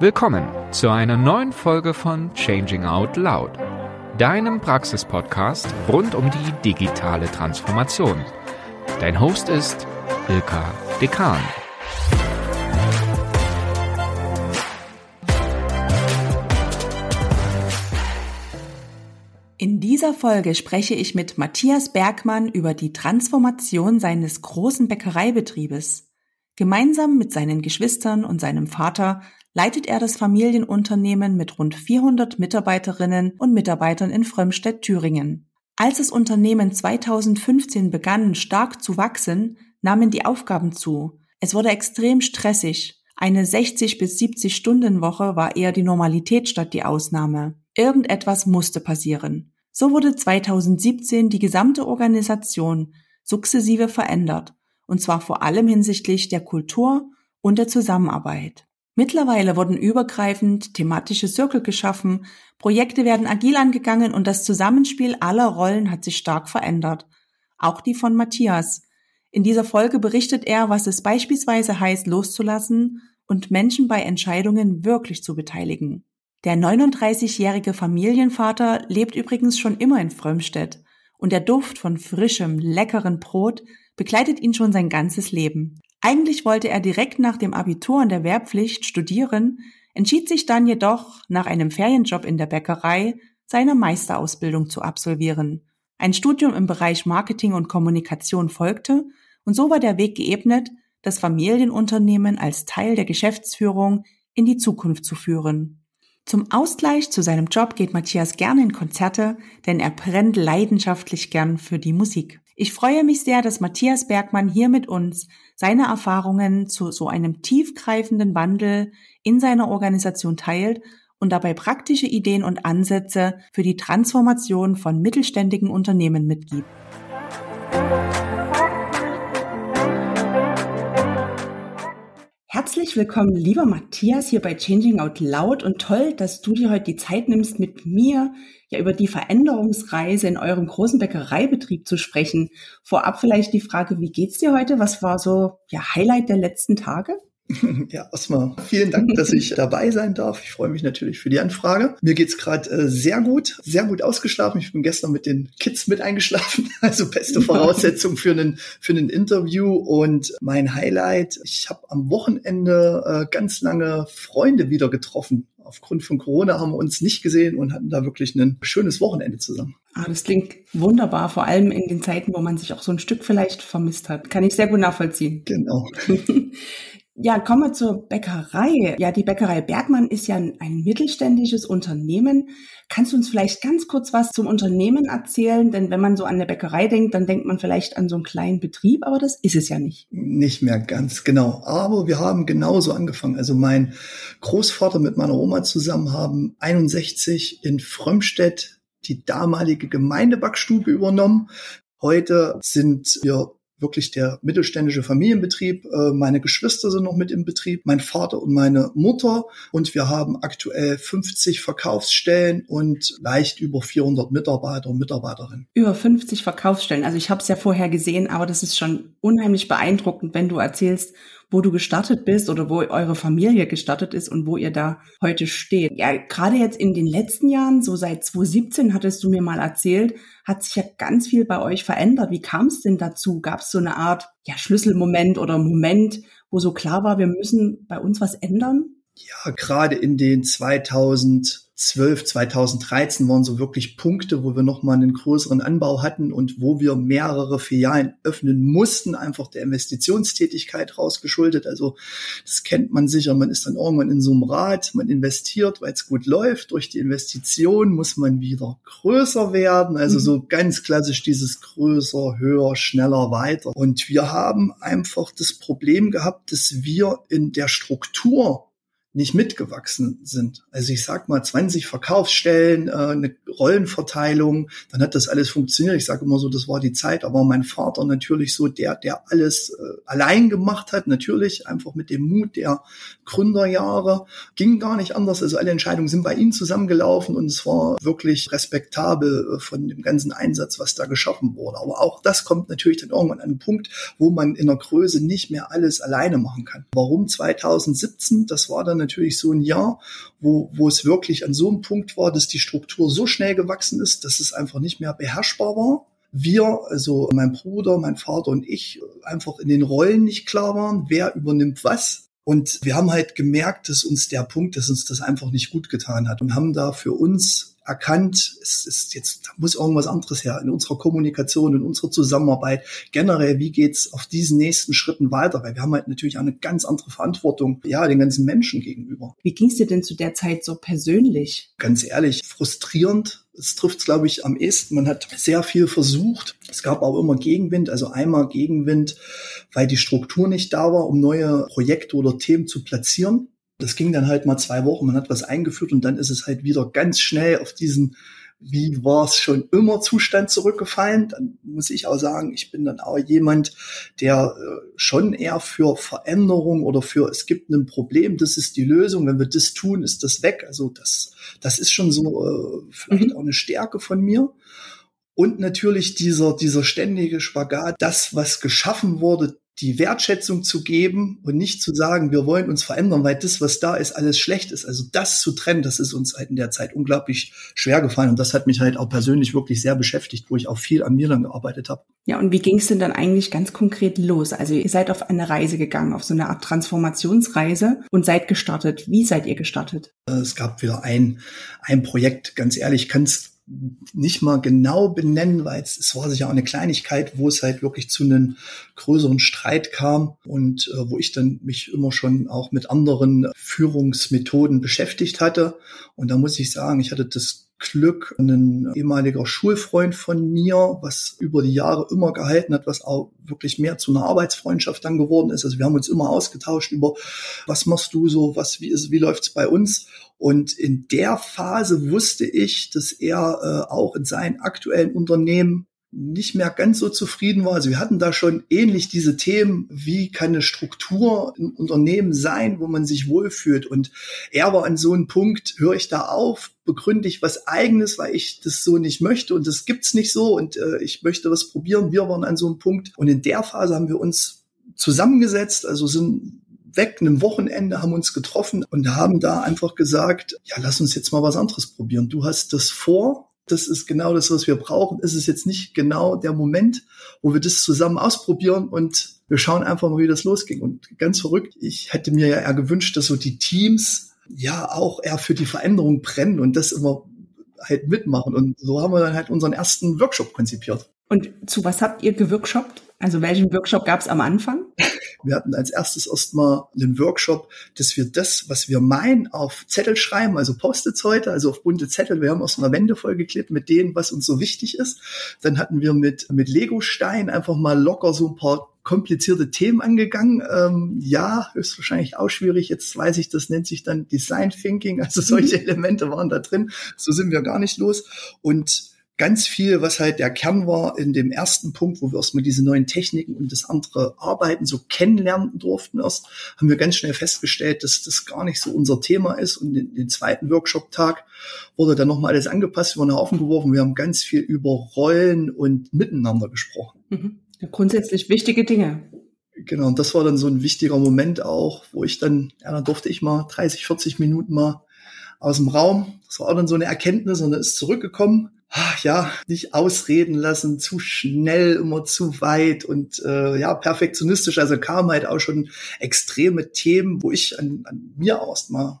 Willkommen zu einer neuen Folge von Changing Out Loud, deinem Praxispodcast rund um die digitale Transformation. Dein Host ist Ilka Dekan. In dieser Folge spreche ich mit Matthias Bergmann über die Transformation seines großen Bäckereibetriebes. Gemeinsam mit seinen Geschwistern und seinem Vater leitet er das Familienunternehmen mit rund 400 Mitarbeiterinnen und Mitarbeitern in Frömmstedt-Thüringen. Als das Unternehmen 2015 begann, stark zu wachsen, nahmen die Aufgaben zu. Es wurde extrem stressig. Eine 60 bis 70 Stunden Woche war eher die Normalität statt die Ausnahme. Irgendetwas musste passieren. So wurde 2017 die gesamte Organisation sukzessive verändert, und zwar vor allem hinsichtlich der Kultur und der Zusammenarbeit. Mittlerweile wurden übergreifend thematische Circle geschaffen, Projekte werden agil angegangen und das Zusammenspiel aller Rollen hat sich stark verändert. Auch die von Matthias. In dieser Folge berichtet er, was es beispielsweise heißt, loszulassen und Menschen bei Entscheidungen wirklich zu beteiligen. Der 39-jährige Familienvater lebt übrigens schon immer in Frömmstedt und der Duft von frischem, leckeren Brot begleitet ihn schon sein ganzes Leben. Eigentlich wollte er direkt nach dem Abitur und der Wehrpflicht studieren, entschied sich dann jedoch, nach einem Ferienjob in der Bäckerei, seine Meisterausbildung zu absolvieren. Ein Studium im Bereich Marketing und Kommunikation folgte und so war der Weg geebnet, das Familienunternehmen als Teil der Geschäftsführung in die Zukunft zu führen. Zum Ausgleich zu seinem Job geht Matthias gerne in Konzerte, denn er brennt leidenschaftlich gern für die Musik. Ich freue mich sehr, dass Matthias Bergmann hier mit uns seine Erfahrungen zu so einem tiefgreifenden Wandel in seiner Organisation teilt und dabei praktische Ideen und Ansätze für die Transformation von mittelständigen Unternehmen mitgibt. Herzlich willkommen, lieber Matthias, hier bei Changing Out Loud und toll, dass du dir heute die Zeit nimmst, mit mir ja über die Veränderungsreise in eurem großen Bäckereibetrieb zu sprechen. Vorab vielleicht die Frage, wie geht's dir heute? Was war so ja Highlight der letzten Tage? Ja, erstmal vielen Dank, dass ich dabei sein darf. Ich freue mich natürlich für die Anfrage. Mir geht's gerade äh, sehr gut, sehr gut ausgeschlafen. Ich bin gestern mit den Kids mit eingeschlafen, also beste Voraussetzung für einen für ein Interview. Und mein Highlight: Ich habe am Wochenende äh, ganz lange Freunde wieder getroffen. Aufgrund von Corona haben wir uns nicht gesehen und hatten da wirklich ein schönes Wochenende zusammen. Ah, das klingt wunderbar, vor allem in den Zeiten, wo man sich auch so ein Stück vielleicht vermisst hat. Kann ich sehr gut nachvollziehen. Genau. Ja, kommen wir zur Bäckerei. Ja, die Bäckerei Bergmann ist ja ein, mittelständisches Unternehmen. Kannst du uns vielleicht ganz kurz was zum Unternehmen erzählen? Denn wenn man so an eine Bäckerei denkt, dann denkt man vielleicht an so einen kleinen Betrieb, aber das ist es ja nicht. Nicht mehr ganz, genau. Aber wir haben genauso angefangen. Also mein Großvater mit meiner Oma zusammen haben 61 in Frömmstedt die damalige Gemeindebackstube übernommen. Heute sind wir wirklich der mittelständische Familienbetrieb. Äh, meine Geschwister sind noch mit im Betrieb, mein Vater und meine Mutter. Und wir haben aktuell 50 Verkaufsstellen und leicht über 400 Mitarbeiter und Mitarbeiterinnen. Über 50 Verkaufsstellen. Also ich habe es ja vorher gesehen, aber das ist schon unheimlich beeindruckend, wenn du erzählst, wo du gestartet bist oder wo eure Familie gestartet ist und wo ihr da heute steht. Ja, gerade jetzt in den letzten Jahren, so seit 2017 hattest du mir mal erzählt, hat sich ja ganz viel bei euch verändert. Wie kam es denn dazu? Gab es so eine Art ja, Schlüsselmoment oder Moment, wo so klar war, wir müssen bei uns was ändern? Ja, gerade in den 2000 2012, 2013 waren so wirklich Punkte, wo wir nochmal einen größeren Anbau hatten und wo wir mehrere Filialen öffnen mussten, einfach der Investitionstätigkeit rausgeschuldet. Also das kennt man sicher, man ist dann irgendwann in so einem Rad, man investiert, weil es gut läuft. Durch die Investition muss man wieder größer werden. Also so mhm. ganz klassisch dieses größer, höher, schneller, weiter. Und wir haben einfach das Problem gehabt, dass wir in der Struktur nicht mitgewachsen sind. Also ich sag mal 20 Verkaufsstellen, äh, eine Rollenverteilung, dann hat das alles funktioniert. Ich sage immer so, das war die Zeit, aber mein Vater natürlich so der, der alles äh, allein gemacht hat, natürlich einfach mit dem Mut der Gründerjahre, ging gar nicht anders. Also alle Entscheidungen sind bei ihm zusammengelaufen und es war wirklich respektabel äh, von dem ganzen Einsatz, was da geschaffen wurde. Aber auch das kommt natürlich dann irgendwann an einen Punkt, wo man in der Größe nicht mehr alles alleine machen kann. Warum 2017? Das war dann natürlich so ein Jahr, wo, wo es wirklich an so einem Punkt war, dass die Struktur so schnell gewachsen ist, dass es einfach nicht mehr beherrschbar war wir, also mein Bruder, mein Vater und ich, einfach in den Rollen nicht klar waren, wer übernimmt was. Und wir haben halt gemerkt, dass uns der Punkt, dass uns das einfach nicht gut getan hat und haben da für uns erkannt, es ist jetzt, da muss irgendwas anderes her in unserer Kommunikation, in unserer Zusammenarbeit. Generell, wie geht's auf diesen nächsten Schritten weiter? Weil wir haben halt natürlich auch eine ganz andere Verantwortung, ja, den ganzen Menschen gegenüber. Wie ging's dir denn zu der Zeit so persönlich? Ganz ehrlich, frustrierend. Es trifft glaube ich, am ehesten. Man hat sehr viel versucht. Es gab auch immer Gegenwind, also einmal Gegenwind, weil die Struktur nicht da war, um neue Projekte oder Themen zu platzieren. Das ging dann halt mal zwei Wochen, man hat was eingeführt und dann ist es halt wieder ganz schnell auf diesen, wie war es schon immer Zustand zurückgefallen. Dann muss ich auch sagen, ich bin dann auch jemand, der äh, schon eher für Veränderung oder für es gibt ein Problem, das ist die Lösung. Wenn wir das tun, ist das weg. Also das, das ist schon so äh, vielleicht mhm. auch eine Stärke von mir. Und natürlich dieser, dieser ständige Spagat, das, was geschaffen wurde, die Wertschätzung zu geben und nicht zu sagen, wir wollen uns verändern, weil das, was da ist, alles schlecht ist. Also das zu trennen, das ist uns halt in der Zeit unglaublich schwer gefallen. Und das hat mich halt auch persönlich wirklich sehr beschäftigt, wo ich auch viel an mir dann gearbeitet habe. Ja, und wie ging es denn dann eigentlich ganz konkret los? Also ihr seid auf eine Reise gegangen, auf so eine Art Transformationsreise und seid gestartet. Wie seid ihr gestartet? Es gab wieder ein, ein Projekt, ganz ehrlich, kannst nicht mal genau benennen, weil es, es war sicher auch eine Kleinigkeit, wo es halt wirklich zu einem größeren Streit kam und äh, wo ich dann mich immer schon auch mit anderen Führungsmethoden beschäftigt hatte. Und da muss ich sagen, ich hatte das Glück, ein ehemaliger Schulfreund von mir, was über die Jahre immer gehalten hat, was auch wirklich mehr zu einer Arbeitsfreundschaft dann geworden ist. Also wir haben uns immer ausgetauscht über, was machst du so, was, wie ist, wie läuft's bei uns? Und in der Phase wusste ich, dass er äh, auch in seinem aktuellen Unternehmen nicht mehr ganz so zufrieden war. Also wir hatten da schon ähnlich diese Themen, wie kann eine Struktur im Unternehmen sein, wo man sich wohlfühlt. Und er war an so einem Punkt, höre ich da auf, begründe ich was eigenes, weil ich das so nicht möchte und das gibt's nicht so und äh, ich möchte was probieren. Wir waren an so einem Punkt. Und in der Phase haben wir uns zusammengesetzt, also sind weg, einem Wochenende, haben uns getroffen und haben da einfach gesagt, ja, lass uns jetzt mal was anderes probieren. Du hast das vor, das ist genau das, was wir brauchen. Es ist jetzt nicht genau der Moment, wo wir das zusammen ausprobieren und wir schauen einfach mal, wie das losging. Und ganz verrückt, ich hätte mir ja eher gewünscht, dass so die Teams ja auch eher für die Veränderung brennen und das immer halt mitmachen. Und so haben wir dann halt unseren ersten Workshop konzipiert. Und zu was habt ihr geworkshoppt? Also welchen Workshop gab es am Anfang? Wir hatten als erstes erstmal einen Workshop, dass wir das, was wir meinen, auf Zettel schreiben, also Post-its heute, also auf bunte Zettel. Wir haben aus einer Wände vollgeklebt mit denen, was uns so wichtig ist. Dann hatten wir mit, mit Lego-Stein einfach mal locker so ein paar komplizierte Themen angegangen. Ähm, ja, ist wahrscheinlich auch schwierig. Jetzt weiß ich, das nennt sich dann Design Thinking. Also solche mhm. Elemente waren da drin. So sind wir gar nicht los. Und ganz viel, was halt der Kern war in dem ersten Punkt, wo wir erstmal diese neuen Techniken und das andere Arbeiten so kennenlernen durften erst, haben wir ganz schnell festgestellt, dass das gar nicht so unser Thema ist. Und in den zweiten Workshop-Tag wurde dann nochmal alles angepasst, wir wurden Haufen geworfen. Wir haben ganz viel über Rollen und Miteinander gesprochen. Mhm. Ja, grundsätzlich wichtige Dinge. Genau, und das war dann so ein wichtiger Moment auch, wo ich dann, ja, dann durfte ich mal 30, 40 Minuten mal aus dem Raum. Das war auch dann so eine Erkenntnis und dann ist zurückgekommen ja, nicht ausreden lassen, zu schnell, immer zu weit und äh, ja, perfektionistisch. Also kam halt auch schon extreme Themen, wo ich an, an mir erstmal,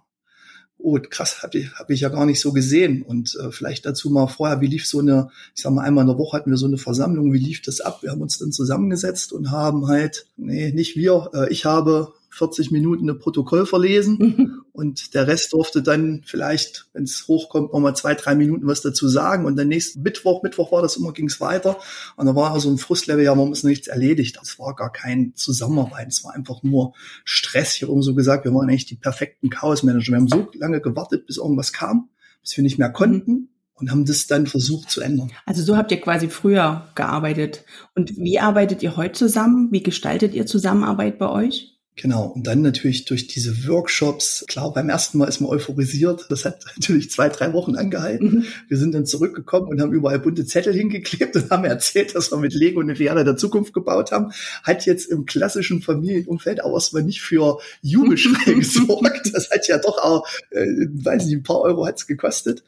oh krass, habe ich, hab ich ja gar nicht so gesehen. Und äh, vielleicht dazu mal vorher, wie lief so eine, ich sag mal, einmal in der Woche hatten wir so eine Versammlung, wie lief das ab? Wir haben uns dann zusammengesetzt und haben halt, nee, nicht wir, äh, ich habe 40 Minuten ein Protokoll verlesen mhm. und der Rest durfte dann vielleicht, wenn es hochkommt, noch mal zwei, drei Minuten was dazu sagen und dann nächsten Mittwoch, Mittwoch war das immer, ging es weiter und da war also ein Frustlevel, ja, man ist nichts erledigt. Das war gar kein Zusammenarbeit, es war einfach nur Stress. Ich habe so gesagt, wir waren eigentlich die perfekten Chaos-Manager. Wir haben so lange gewartet, bis irgendwas kam, bis wir nicht mehr konnten mhm. und haben das dann versucht zu ändern. Also so habt ihr quasi früher gearbeitet. Und wie arbeitet ihr heute zusammen? Wie gestaltet ihr Zusammenarbeit bei euch? Genau, und dann natürlich durch diese Workshops, klar, beim ersten Mal ist man euphorisiert, das hat natürlich zwei, drei Wochen angehalten. Mhm. Wir sind dann zurückgekommen und haben überall bunte Zettel hingeklebt und haben erzählt, dass wir mit Lego eine Filiale der Zukunft gebaut haben. Hat jetzt im klassischen Familienumfeld auch erstmal nicht für Jubelschrei gesorgt. Das hat ja doch auch, äh, weiß nicht, ein paar Euro hat's gekostet.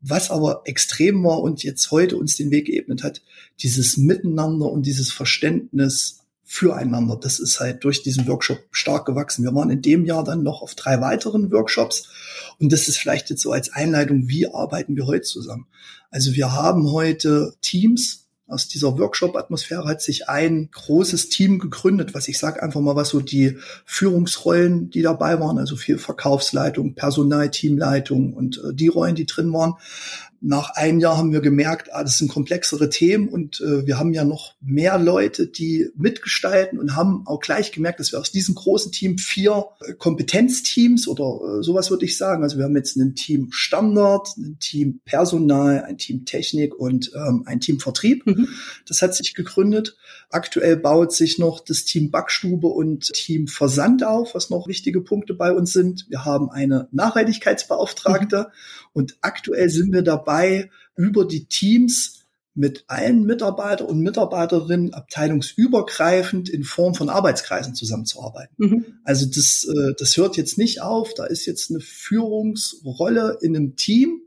Was aber extrem war und jetzt heute uns den Weg geebnet hat, dieses Miteinander und dieses Verständnis, füreinander. Das ist halt durch diesen Workshop stark gewachsen. Wir waren in dem Jahr dann noch auf drei weiteren Workshops und das ist vielleicht jetzt so als Einleitung, wie arbeiten wir heute zusammen. Also wir haben heute Teams. Aus dieser Workshop-Atmosphäre hat sich ein großes Team gegründet, was ich sage einfach mal, was so die Führungsrollen, die dabei waren, also viel Verkaufsleitung, Personal, Teamleitung und äh, die Rollen, die drin waren, nach einem Jahr haben wir gemerkt, ah, das sind komplexere Themen und äh, wir haben ja noch mehr Leute, die mitgestalten und haben auch gleich gemerkt, dass wir aus diesem großen Team vier äh, Kompetenzteams oder äh, sowas würde ich sagen. Also wir haben jetzt ein Team Standard, ein Team Personal, ein Team Technik und ähm, ein Team Vertrieb. Mhm. Das hat sich gegründet. Aktuell baut sich noch das Team Backstube und Team Versand auf, was noch wichtige Punkte bei uns sind. Wir haben eine Nachhaltigkeitsbeauftragte mhm. Und aktuell sind wir dabei, über die Teams mit allen Mitarbeiter und Mitarbeiterinnen abteilungsübergreifend in Form von Arbeitskreisen zusammenzuarbeiten. Mhm. Also das, äh, das hört jetzt nicht auf. Da ist jetzt eine Führungsrolle in einem Team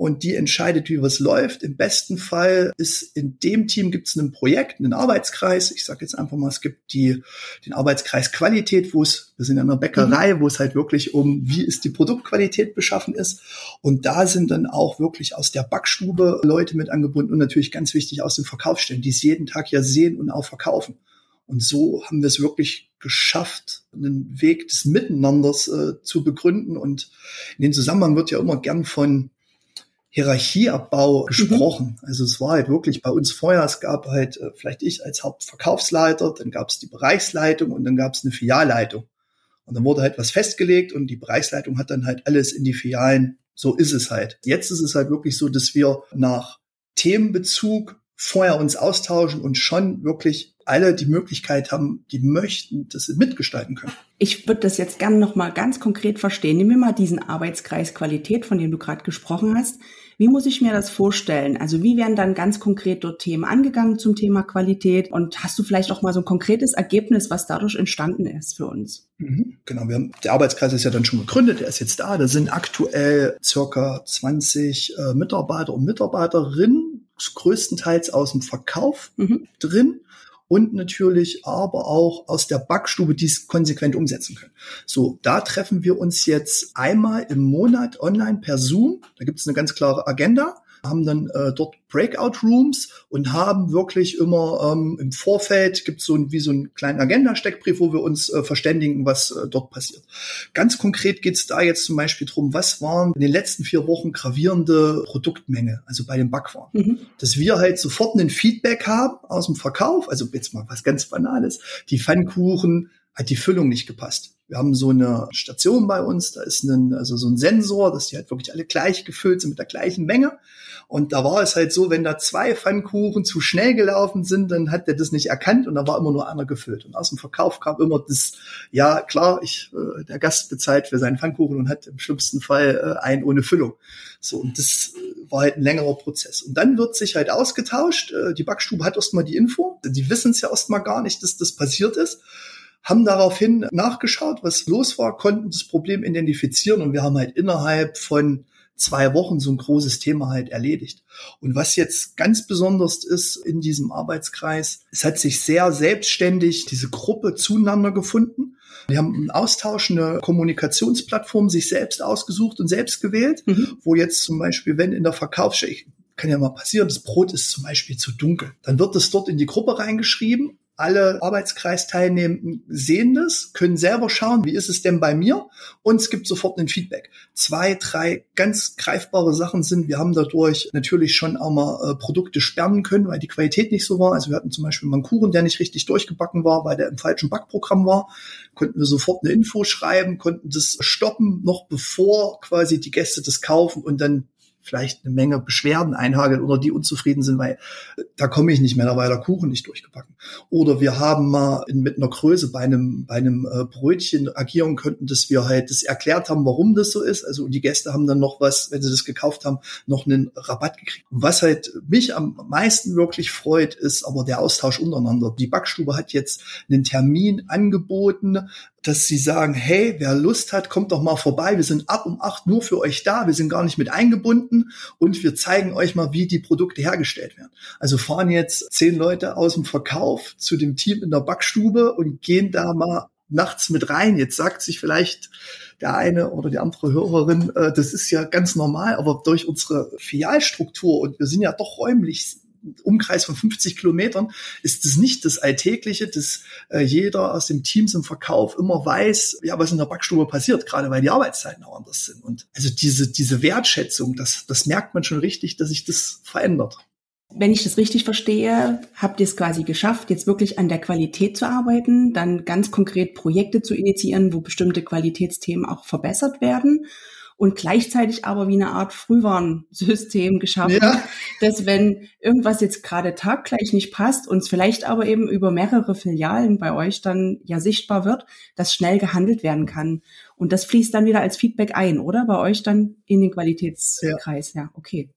und die entscheidet, wie was läuft. Im besten Fall ist in dem Team gibt es ein Projekt, einen Arbeitskreis. Ich sage jetzt einfach mal, es gibt die, den Arbeitskreis Qualität, wo es, wir sind in einer Bäckerei, mhm. wo es halt wirklich um, wie ist die Produktqualität beschaffen ist. Und da sind dann auch wirklich aus der Backstube Leute mit angebunden und natürlich ganz wichtig aus den Verkaufsstellen, die es jeden Tag ja sehen und auch verkaufen. Und so haben wir es wirklich geschafft, einen Weg des Miteinanders äh, zu begründen. Und in dem Zusammenhang wird ja immer gern von Hierarchieabbau mhm. gesprochen. Mhm. Also es war halt wirklich bei uns vorher, es gab halt äh, vielleicht ich als Hauptverkaufsleiter, dann gab es die Bereichsleitung und dann gab es eine Filialleitung. Und dann wurde halt was festgelegt und die Bereichsleitung hat dann halt alles in die Filialen. So ist es halt. Jetzt ist es halt wirklich so, dass wir nach Themenbezug vorher uns austauschen und schon wirklich alle die Möglichkeit haben, die möchten, dass sie mitgestalten können. Ich würde das jetzt gerne noch mal ganz konkret verstehen. Nehmen wir mal diesen Arbeitskreis Qualität, von dem du gerade gesprochen hast. Wie muss ich mir das vorstellen? Also wie werden dann ganz konkret dort Themen angegangen zum Thema Qualität? Und hast du vielleicht auch mal so ein konkretes Ergebnis, was dadurch entstanden ist für uns? Mhm, genau, wir haben, der Arbeitskreis ist ja dann schon gegründet, der ist jetzt da. Da sind aktuell circa 20 äh, Mitarbeiter und Mitarbeiterinnen, größtenteils aus dem Verkauf mhm. drin und natürlich aber auch aus der Backstube, die es konsequent umsetzen können. So, da treffen wir uns jetzt einmal im Monat online per Zoom. Da gibt es eine ganz klare Agenda haben dann äh, dort Breakout Rooms und haben wirklich immer ähm, im Vorfeld gibt so ein, wie so einen kleinen Agenda-Steckbrief, wo wir uns äh, verständigen, was äh, dort passiert. Ganz konkret geht es da jetzt zum Beispiel drum, was waren in den letzten vier Wochen gravierende Produktmenge, also bei den Backwaren. Mhm. Dass wir halt sofort ein Feedback haben aus dem Verkauf, also jetzt mal was ganz Banales, die Pfannkuchen hat die Füllung nicht gepasst. Wir haben so eine Station bei uns, da ist ein, also so ein Sensor, dass die halt wirklich alle gleich gefüllt sind mit der gleichen Menge. Und da war es halt so, wenn da zwei Pfannkuchen zu schnell gelaufen sind, dann hat der das nicht erkannt und da war immer nur einer gefüllt. Und aus dem Verkauf kam immer das, ja klar, ich, äh, der Gast bezahlt für seinen Pfannkuchen und hat im schlimmsten Fall äh, einen ohne Füllung. So, und das war halt ein längerer Prozess. Und dann wird sich halt ausgetauscht. Äh, die Backstube hat erstmal die Info. Die wissen es ja erstmal gar nicht, dass das passiert ist haben daraufhin nachgeschaut, was los war, konnten das Problem identifizieren und wir haben halt innerhalb von zwei Wochen so ein großes Thema halt erledigt. Und was jetzt ganz besonders ist in diesem Arbeitskreis, es hat sich sehr selbstständig diese Gruppe zueinander gefunden. Die haben einen Austausch, eine Kommunikationsplattform sich selbst ausgesucht und selbst gewählt, mhm. wo jetzt zum Beispiel, wenn in der Verkaufsstelle, kann ja mal passieren, das Brot ist zum Beispiel zu dunkel. Dann wird es dort in die Gruppe reingeschrieben alle Arbeitskreisteilnehmenden sehen das, können selber schauen, wie ist es denn bei mir? Und es gibt sofort ein Feedback. Zwei, drei ganz greifbare Sachen sind, wir haben dadurch natürlich schon auch mal äh, Produkte sperren können, weil die Qualität nicht so war. Also wir hatten zum Beispiel mal einen Kuchen, der nicht richtig durchgebacken war, weil der im falschen Backprogramm war. Konnten wir sofort eine Info schreiben, konnten das stoppen, noch bevor quasi die Gäste das kaufen und dann vielleicht eine Menge Beschwerden einhageln oder die unzufrieden sind, weil äh, da komme ich nicht mehr, da war der Kuchen nicht durchgebacken. Oder wir haben mal in, mit einer Größe bei einem, bei einem äh, Brötchen agieren könnten, dass wir halt das erklärt haben, warum das so ist. Also die Gäste haben dann noch was, wenn sie das gekauft haben, noch einen Rabatt gekriegt. Und was halt mich am meisten wirklich freut, ist aber der Austausch untereinander. Die Backstube hat jetzt einen Termin angeboten, dass sie sagen, hey, wer Lust hat, kommt doch mal vorbei. Wir sind ab um acht nur für euch da. Wir sind gar nicht mit eingebunden und wir zeigen euch mal, wie die Produkte hergestellt werden. Also fahren jetzt zehn Leute aus dem Verkauf zu dem Team in der Backstube und gehen da mal nachts mit rein. Jetzt sagt sich vielleicht der eine oder die andere Hörerin, äh, das ist ja ganz normal, aber durch unsere Filialstruktur und wir sind ja doch räumlich Umkreis von 50 Kilometern ist es nicht das Alltägliche, dass äh, jeder aus dem Teams im Verkauf immer weiß, ja, was in der Backstube passiert, gerade weil die Arbeitszeiten auch anders sind. Und also diese, diese Wertschätzung, das, das merkt man schon richtig, dass sich das verändert. Wenn ich das richtig verstehe, habt ihr es quasi geschafft, jetzt wirklich an der Qualität zu arbeiten, dann ganz konkret Projekte zu initiieren, wo bestimmte Qualitätsthemen auch verbessert werden und gleichzeitig aber wie eine Art Frühwarnsystem geschaffen, ja. dass wenn irgendwas jetzt gerade taggleich nicht passt, uns vielleicht aber eben über mehrere Filialen bei euch dann ja sichtbar wird, dass schnell gehandelt werden kann. Und das fließt dann wieder als Feedback ein, oder? Bei euch dann in den Qualitätskreis. Ja, ja okay.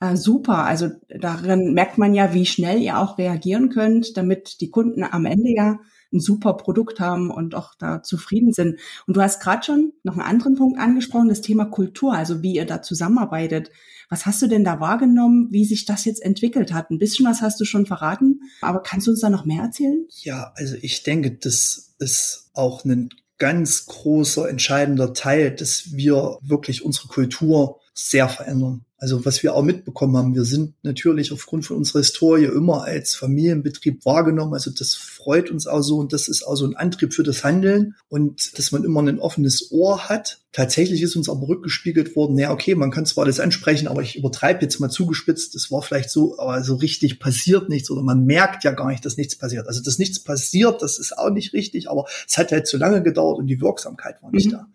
Äh, super. Also darin merkt man ja, wie schnell ihr auch reagieren könnt, damit die Kunden am Ende ja ein super Produkt haben und auch da zufrieden sind. Und du hast gerade schon noch einen anderen Punkt angesprochen, das Thema Kultur, also wie ihr da zusammenarbeitet. Was hast du denn da wahrgenommen, wie sich das jetzt entwickelt hat? Ein bisschen was hast du schon verraten, aber kannst du uns da noch mehr erzählen? Ja, also ich denke, das ist auch ein ganz großer, entscheidender Teil, dass wir wirklich unsere Kultur sehr verändern. Also was wir auch mitbekommen haben, wir sind natürlich aufgrund von unserer Historie immer als Familienbetrieb wahrgenommen. Also das freut uns auch so und das ist auch so ein Antrieb für das Handeln und dass man immer ein offenes Ohr hat. Tatsächlich ist uns aber rückgespiegelt worden, ja okay, man kann zwar das ansprechen, aber ich übertreibe jetzt mal zugespitzt, das war vielleicht so, aber so richtig passiert nichts oder man merkt ja gar nicht, dass nichts passiert. Also dass nichts passiert, das ist auch nicht richtig, aber es hat halt zu lange gedauert und die Wirksamkeit war nicht mhm. da.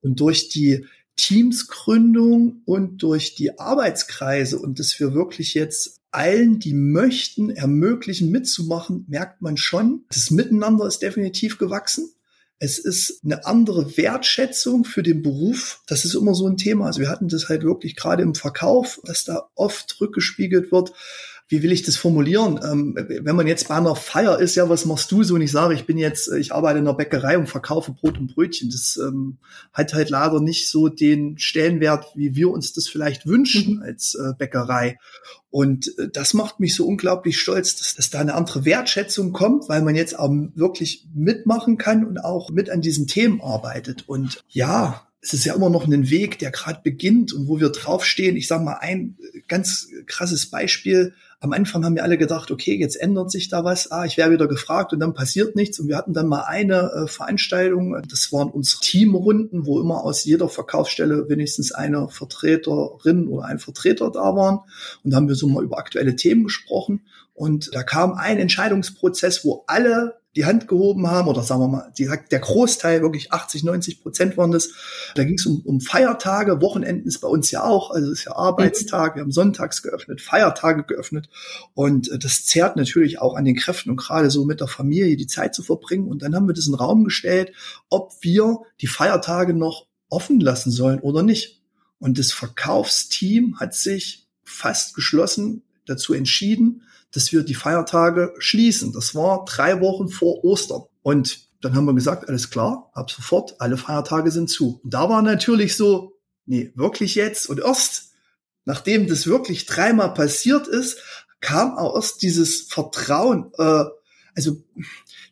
Und durch die Teamsgründung und durch die Arbeitskreise und dass wir wirklich jetzt allen, die möchten, ermöglichen mitzumachen, merkt man schon, das Miteinander ist definitiv gewachsen. Es ist eine andere Wertschätzung für den Beruf. Das ist immer so ein Thema. Also wir hatten das halt wirklich gerade im Verkauf, dass da oft rückgespiegelt wird wie will ich das formulieren? Ähm, wenn man jetzt bei einer Feier ist, ja, was machst du so? Und ich sage, ich bin jetzt, ich arbeite in einer Bäckerei und verkaufe Brot und Brötchen. Das ähm, hat halt leider nicht so den Stellenwert, wie wir uns das vielleicht wünschen mhm. als äh, Bäckerei. Und äh, das macht mich so unglaublich stolz, dass, dass da eine andere Wertschätzung kommt, weil man jetzt auch wirklich mitmachen kann und auch mit an diesen Themen arbeitet. Und ja, es ist ja immer noch ein Weg, der gerade beginnt und wo wir draufstehen. Ich sage mal ein ganz krasses Beispiel am Anfang haben wir alle gedacht, okay, jetzt ändert sich da was, ah, ich wäre wieder gefragt und dann passiert nichts. Und wir hatten dann mal eine äh, Veranstaltung, das waren unsere Teamrunden, wo immer aus jeder Verkaufsstelle wenigstens eine Vertreterin oder ein Vertreter da waren. Und da haben wir so mal über aktuelle Themen gesprochen. Und da kam ein Entscheidungsprozess, wo alle die Hand gehoben haben, oder sagen wir mal, die, der Großteil, wirklich 80, 90 Prozent waren das. Da ging es um, um Feiertage, Wochenenden ist bei uns ja auch, also es ist ja Arbeitstag, wir haben sonntags geöffnet, Feiertage geöffnet und äh, das zehrt natürlich auch an den Kräften und gerade so mit der Familie die Zeit zu verbringen. Und dann haben wir das in den Raum gestellt, ob wir die Feiertage noch offen lassen sollen oder nicht. Und das Verkaufsteam hat sich fast geschlossen dazu entschieden, dass wir die Feiertage schließen. Das war drei Wochen vor Ostern. Und dann haben wir gesagt, alles klar, ab sofort, alle Feiertage sind zu. Und da war natürlich so, nee, wirklich jetzt? Und erst, nachdem das wirklich dreimal passiert ist, kam auch erst dieses Vertrauen, äh, also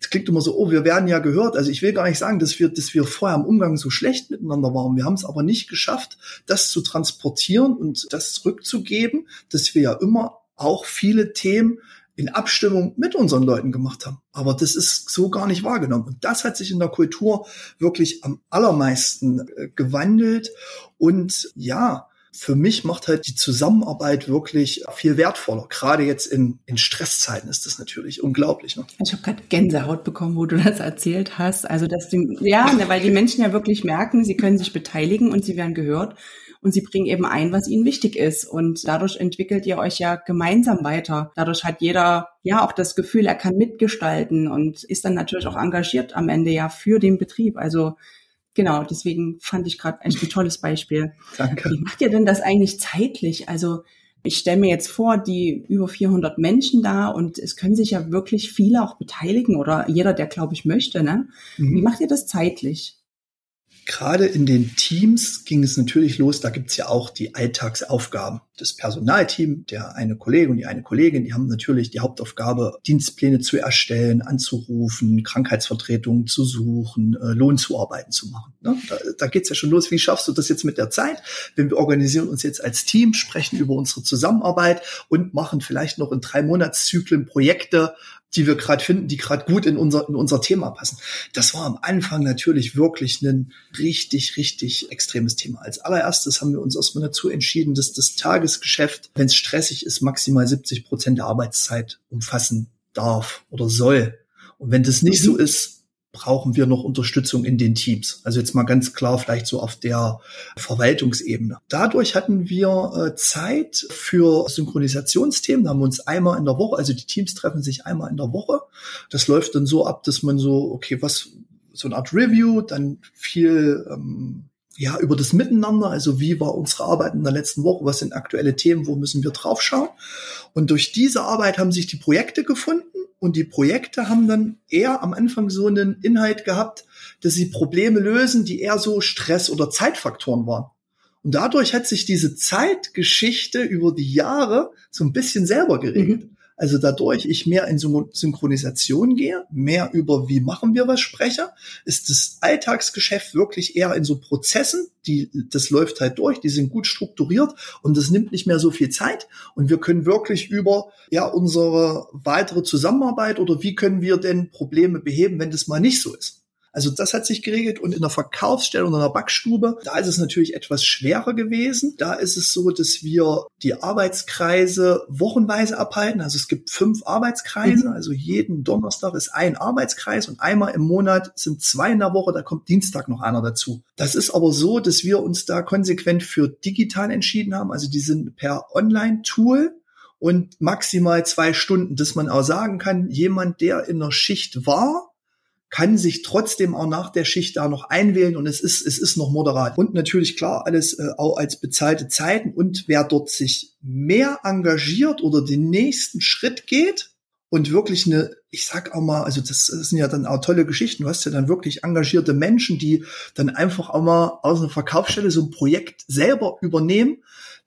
es klingt immer so, oh, wir werden ja gehört. Also ich will gar nicht sagen, dass wir, dass wir vorher im Umgang so schlecht miteinander waren. Wir haben es aber nicht geschafft, das zu transportieren und das zurückzugeben, dass wir ja immer auch viele Themen in Abstimmung mit unseren Leuten gemacht haben. Aber das ist so gar nicht wahrgenommen. Und das hat sich in der Kultur wirklich am allermeisten äh, gewandelt. Und ja, für mich macht halt die Zusammenarbeit wirklich viel wertvoller. Gerade jetzt in, in Stresszeiten ist das natürlich unglaublich. Ne? Ich habe gerade Gänsehaut bekommen, wo du das erzählt hast. Also dass die, ja, ne, weil die Menschen ja wirklich merken, sie können sich beteiligen und sie werden gehört. Und sie bringen eben ein, was ihnen wichtig ist. Und dadurch entwickelt ihr euch ja gemeinsam weiter. Dadurch hat jeder ja auch das Gefühl, er kann mitgestalten und ist dann natürlich auch engagiert am Ende ja für den Betrieb. Also genau, deswegen fand ich gerade eigentlich ein tolles Beispiel. Danke. Wie macht ihr denn das eigentlich zeitlich? Also ich stelle mir jetzt vor, die über 400 Menschen da und es können sich ja wirklich viele auch beteiligen oder jeder, der glaube ich möchte. Ne? Mhm. Wie macht ihr das zeitlich? Gerade in den Teams ging es natürlich los, da gibt's ja auch die Alltagsaufgaben. Das Personalteam, der eine Kollege und die eine Kollegin, die haben natürlich die Hauptaufgabe, Dienstpläne zu erstellen, anzurufen, Krankheitsvertretungen zu suchen, äh, Lohnzuarbeiten zu machen. Ne? Da, da geht's ja schon los. Wie schaffst du das jetzt mit der Zeit? Wenn wir organisieren uns jetzt als Team, sprechen über unsere Zusammenarbeit und machen vielleicht noch in drei Monatszyklen Projekte, die wir gerade finden, die gerade gut in unser, in unser Thema passen. Das war am Anfang natürlich wirklich ein richtig, richtig extremes Thema. Als allererstes haben wir uns erstmal dazu entschieden, dass das Tagesgeschäft, wenn es stressig ist, maximal 70 Prozent der Arbeitszeit umfassen darf oder soll. Und wenn das nicht mhm. so ist, brauchen wir noch Unterstützung in den Teams. Also jetzt mal ganz klar vielleicht so auf der Verwaltungsebene. Dadurch hatten wir äh, Zeit für Synchronisationsthemen. Da haben wir uns einmal in der Woche, also die Teams treffen sich einmal in der Woche. Das läuft dann so ab, dass man so, okay, was, so eine Art Review, dann viel ähm, ja, über das Miteinander, also wie war unsere Arbeit in der letzten Woche, was sind aktuelle Themen, wo müssen wir draufschauen. Und durch diese Arbeit haben sich die Projekte gefunden und die Projekte haben dann eher am Anfang so einen Inhalt gehabt, dass sie Probleme lösen, die eher so Stress- oder Zeitfaktoren waren. Und dadurch hat sich diese Zeitgeschichte über die Jahre so ein bisschen selber geregelt. Mhm. Also dadurch ich mehr in Synchronisation gehe, mehr über wie machen wir was spreche, ist das Alltagsgeschäft wirklich eher in so Prozessen, die, das läuft halt durch, die sind gut strukturiert und das nimmt nicht mehr so viel Zeit und wir können wirklich über, ja, unsere weitere Zusammenarbeit oder wie können wir denn Probleme beheben, wenn das mal nicht so ist. Also das hat sich geregelt und in der Verkaufsstelle und in der Backstube, da ist es natürlich etwas schwerer gewesen. Da ist es so, dass wir die Arbeitskreise wochenweise abhalten. Also es gibt fünf Arbeitskreise, mhm. also jeden Donnerstag ist ein Arbeitskreis und einmal im Monat sind zwei in der Woche, da kommt Dienstag noch einer dazu. Das ist aber so, dass wir uns da konsequent für digital entschieden haben. Also die sind per Online-Tool und maximal zwei Stunden, dass man auch sagen kann, jemand, der in der Schicht war, kann sich trotzdem auch nach der Schicht da noch einwählen und es ist, es ist noch moderat. Und natürlich klar, alles äh, auch als bezahlte Zeiten und wer dort sich mehr engagiert oder den nächsten Schritt geht und wirklich eine, ich sag auch mal, also das, sind ja dann auch tolle Geschichten. Du hast ja dann wirklich engagierte Menschen, die dann einfach auch mal aus einer Verkaufsstelle so ein Projekt selber übernehmen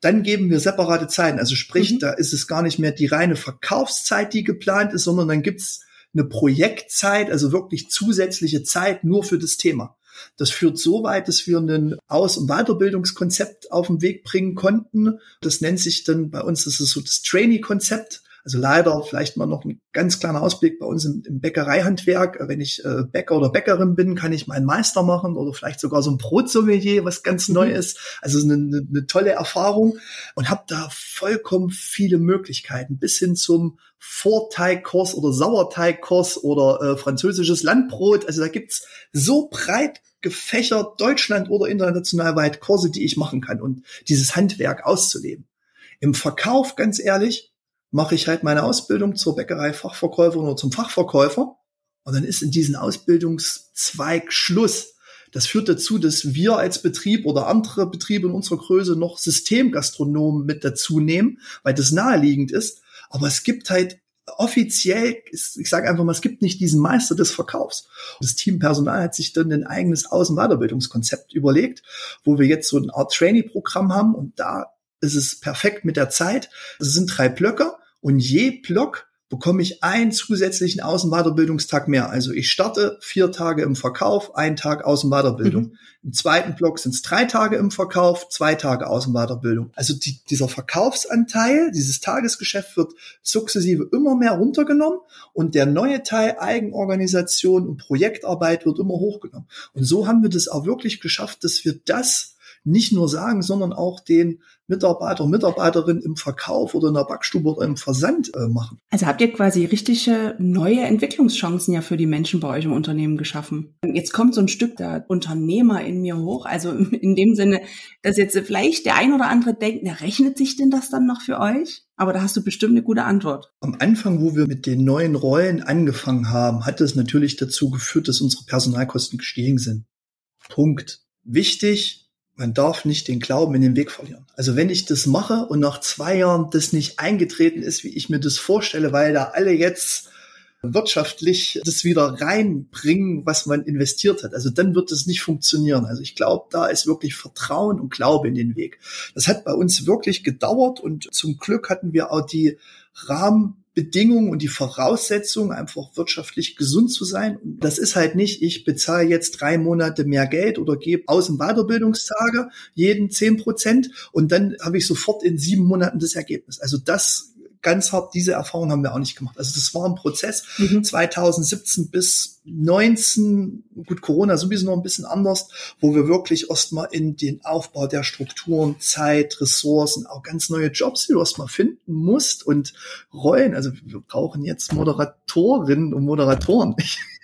dann geben wir separate Zeiten. Also sprich, mhm. da ist es gar nicht mehr die reine Verkaufszeit, die geplant ist, sondern dann gibt's eine Projektzeit, also wirklich zusätzliche Zeit nur für das Thema. Das führt so weit, dass wir ein Aus- und Weiterbildungskonzept auf den Weg bringen konnten. Das nennt sich dann bei uns, das ist so das Trainee-Konzept. Also leider vielleicht mal noch ein ganz kleiner Ausblick bei uns im, im Bäckereihandwerk. Wenn ich äh, Bäcker oder Bäckerin bin, kann ich meinen Meister machen oder vielleicht sogar so ein Brotsommelier, was ganz mhm. neu ist. Also eine, eine, eine tolle Erfahrung und habe da vollkommen viele Möglichkeiten bis hin zum Vorteigkurs oder Sauerteigkurs oder äh, französisches Landbrot. Also da gibt's so breit gefächert Deutschland oder international weit Kurse, die ich machen kann und dieses Handwerk auszuleben. Im Verkauf, ganz ehrlich, mache ich halt meine Ausbildung zur Bäckerei-Fachverkäufer oder zum Fachverkäufer. Und dann ist in diesem Ausbildungszweig Schluss. Das führt dazu, dass wir als Betrieb oder andere Betriebe in unserer Größe noch Systemgastronomen mit dazu nehmen, weil das naheliegend ist. Aber es gibt halt offiziell, ich sage einfach mal, es gibt nicht diesen Meister des Verkaufs. Das Teampersonal hat sich dann ein eigenes Außen- Weiterbildungskonzept überlegt, wo wir jetzt so eine Art Trainee-Programm haben und da ist es perfekt mit der Zeit. Es sind drei Blöcke und je Block bekomme ich einen zusätzlichen Außenweiterbildungstag mehr. Also ich starte vier Tage im Verkauf, einen Tag Außenweiterbildung. Mhm. Im zweiten Block sind es drei Tage im Verkauf, zwei Tage Außenweiterbildung. Also die, dieser Verkaufsanteil, dieses Tagesgeschäft wird sukzessive immer mehr runtergenommen und der neue Teil Eigenorganisation und Projektarbeit wird immer hochgenommen. Und so haben wir das auch wirklich geschafft, dass wir das nicht nur sagen, sondern auch den Mitarbeiter, Mitarbeiterin im Verkauf oder in der Backstube oder im Versand äh, machen. Also habt ihr quasi richtige neue Entwicklungschancen ja für die Menschen bei euch im Unternehmen geschaffen. Jetzt kommt so ein Stück der Unternehmer in mir hoch. Also in dem Sinne, dass jetzt vielleicht der ein oder andere denkt, na, rechnet sich denn das dann noch für euch? Aber da hast du bestimmt eine gute Antwort. Am Anfang, wo wir mit den neuen Rollen angefangen haben, hat es natürlich dazu geführt, dass unsere Personalkosten gestiegen sind. Punkt. Wichtig, man darf nicht den Glauben in den Weg verlieren. Also wenn ich das mache und nach zwei Jahren das nicht eingetreten ist, wie ich mir das vorstelle, weil da alle jetzt wirtschaftlich das wieder reinbringen, was man investiert hat. Also dann wird es nicht funktionieren. Also ich glaube, da ist wirklich Vertrauen und Glaube in den Weg. Das hat bei uns wirklich gedauert und zum Glück hatten wir auch die Rahmen Bedingungen und die Voraussetzung, einfach wirtschaftlich gesund zu sein. Das ist halt nicht, ich bezahle jetzt drei Monate mehr Geld oder gebe Außen- Weiterbildungstage, jeden zehn Prozent und dann habe ich sofort in sieben Monaten das Ergebnis. Also das ganz hart, diese Erfahrung haben wir auch nicht gemacht. Also das war ein Prozess mhm. 2017 bis 19, gut, Corona sowieso noch ein bisschen anders, wo wir wirklich erstmal in den Aufbau der Strukturen, Zeit, Ressourcen, auch ganz neue Jobs, die du erstmal finden musst und Rollen. Also wir brauchen jetzt Moderatorinnen und Moderatoren.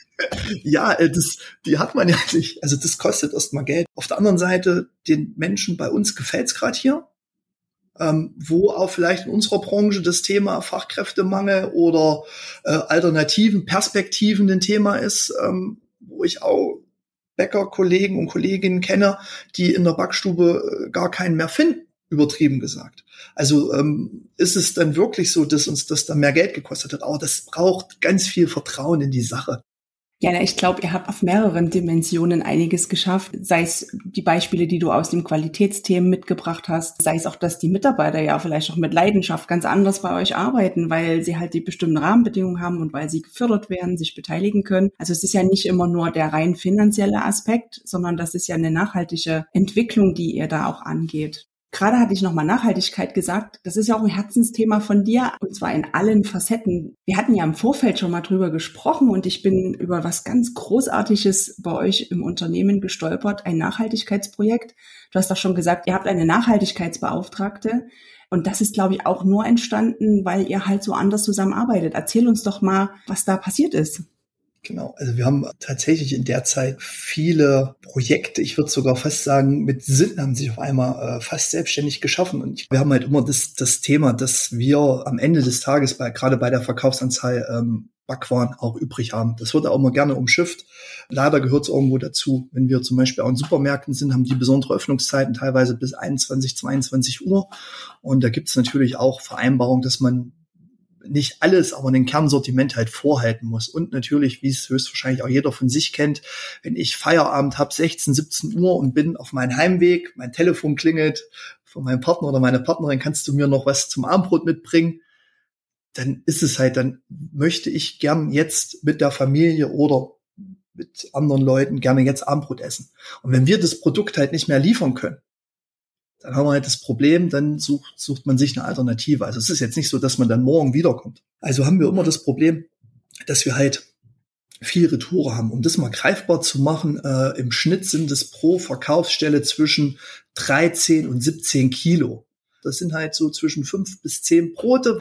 ja, äh, das, die hat man ja nicht. Also das kostet erstmal Geld. Auf der anderen Seite, den Menschen bei uns gefällt's gerade hier ähm, wo auch vielleicht in unserer Branche das Thema Fachkräftemangel oder äh, alternativen Perspektiven ein Thema ist, ähm, wo ich auch Bäckerkollegen und Kolleginnen kenne, die in der Backstube äh, gar keinen mehr finden, übertrieben gesagt. Also ähm, ist es dann wirklich so, dass uns das dann mehr Geld gekostet hat. Aber das braucht ganz viel Vertrauen in die Sache. Ja, ich glaube, ihr habt auf mehreren Dimensionen einiges geschafft. Sei es die Beispiele, die du aus dem Qualitätsthemen mitgebracht hast, sei es auch, dass die Mitarbeiter ja vielleicht auch mit Leidenschaft ganz anders bei euch arbeiten, weil sie halt die bestimmten Rahmenbedingungen haben und weil sie gefördert werden, sich beteiligen können. Also es ist ja nicht immer nur der rein finanzielle Aspekt, sondern das ist ja eine nachhaltige Entwicklung, die ihr da auch angeht. Gerade hatte ich nochmal Nachhaltigkeit gesagt. Das ist ja auch ein Herzensthema von dir und zwar in allen Facetten. Wir hatten ja im Vorfeld schon mal drüber gesprochen und ich bin über was ganz Großartiges bei euch im Unternehmen gestolpert, ein Nachhaltigkeitsprojekt. Du hast doch schon gesagt, ihr habt eine Nachhaltigkeitsbeauftragte. Und das ist, glaube ich, auch nur entstanden, weil ihr halt so anders zusammenarbeitet. Erzähl uns doch mal, was da passiert ist. Genau, also wir haben tatsächlich in der Zeit viele Projekte, ich würde sogar fast sagen, mit Sinn haben sich auf einmal äh, fast selbstständig geschaffen. Und ich, wir haben halt immer das, das Thema, dass wir am Ende des Tages, bei, gerade bei der Verkaufsanzahl, ähm, Backwaren auch übrig haben. Das wird auch immer gerne umschifft. Leider gehört es irgendwo dazu. Wenn wir zum Beispiel auch in Supermärkten sind, haben die besondere Öffnungszeiten teilweise bis 21, 22 Uhr. Und da gibt es natürlich auch Vereinbarungen, dass man nicht alles, aber ein Kernsortiment halt vorhalten muss. Und natürlich, wie es höchstwahrscheinlich auch jeder von sich kennt, wenn ich Feierabend habe, 16, 17 Uhr und bin auf meinem Heimweg, mein Telefon klingelt von meinem Partner oder meiner Partnerin, kannst du mir noch was zum Abendbrot mitbringen? Dann ist es halt, dann möchte ich gern jetzt mit der Familie oder mit anderen Leuten gerne jetzt Abendbrot essen. Und wenn wir das Produkt halt nicht mehr liefern können, dann haben wir halt das Problem, dann sucht, sucht man sich eine Alternative. Also es ist jetzt nicht so, dass man dann morgen wiederkommt. Also haben wir immer das Problem, dass wir halt viel Retour haben. Um das mal greifbar zu machen, äh, im Schnitt sind es pro Verkaufsstelle zwischen 13 und 17 Kilo. Das sind halt so zwischen fünf bis zehn Brote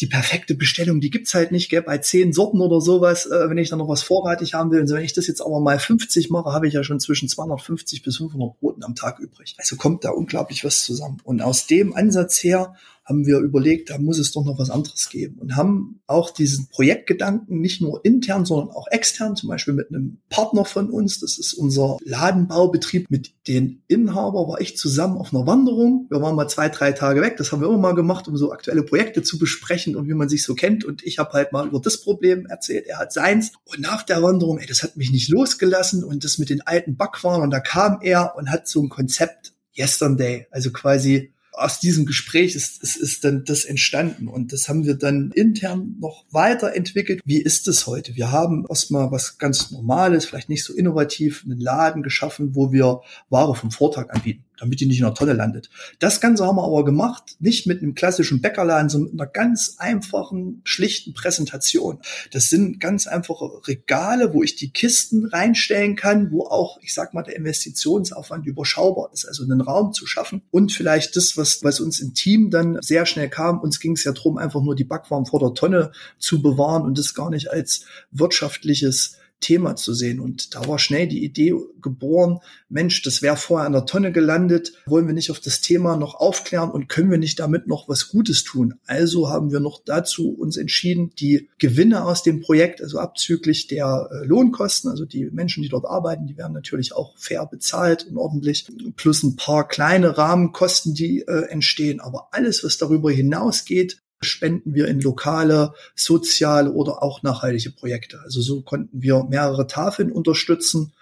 die perfekte Bestellung, die gibt's halt nicht, gell, bei zehn Sorten oder sowas, äh, wenn ich dann noch was vorratig haben will. Und wenn ich das jetzt aber mal 50 mache, habe ich ja schon zwischen 250 bis 500 Broten am Tag übrig. Also kommt da unglaublich was zusammen. Und aus dem Ansatz her haben wir überlegt, da muss es doch noch was anderes geben. Und haben auch diesen Projektgedanken nicht nur intern, sondern auch extern, zum Beispiel mit einem Partner von uns, das ist unser Ladenbaubetrieb, mit den Inhaber war ich zusammen auf einer Wanderung. Wir waren mal zwei, drei Tage weg, das haben wir immer mal gemacht, um so aktuelle Projekte zu besprechen und wie man sich so kennt. Und ich habe halt mal über das Problem erzählt, er hat seins. Und nach der Wanderung, ey, das hat mich nicht losgelassen. Und das mit den alten Backwaren und da kam er und hat so ein Konzept Yesterday, also quasi aus diesem Gespräch ist, ist, ist dann das entstanden und das haben wir dann intern noch weiterentwickelt. Wie ist es heute? Wir haben erstmal was ganz Normales, vielleicht nicht so innovativ, einen Laden geschaffen, wo wir Ware vom Vortag anbieten. Damit die nicht in der Tonne landet. Das Ganze haben wir aber gemacht, nicht mit einem klassischen Bäckerladen, sondern mit einer ganz einfachen, schlichten Präsentation. Das sind ganz einfache Regale, wo ich die Kisten reinstellen kann, wo auch, ich sag mal, der Investitionsaufwand überschaubar ist, also einen Raum zu schaffen. Und vielleicht das, was, was uns im Team dann sehr schnell kam, uns ging es ja darum, einfach nur die Backwaren vor der Tonne zu bewahren und das gar nicht als wirtschaftliches Thema zu sehen. Und da war schnell die Idee geboren, Mensch, das wäre vorher an der Tonne gelandet, wollen wir nicht auf das Thema noch aufklären und können wir nicht damit noch was Gutes tun? Also haben wir noch dazu uns entschieden, die Gewinne aus dem Projekt, also abzüglich der äh, Lohnkosten, also die Menschen, die dort arbeiten, die werden natürlich auch fair bezahlt und ordentlich, plus ein paar kleine Rahmenkosten, die äh, entstehen. Aber alles, was darüber hinausgeht, spenden wir in lokale, soziale oder auch nachhaltige Projekte. Also so konnten wir mehrere Tafeln unterstützen.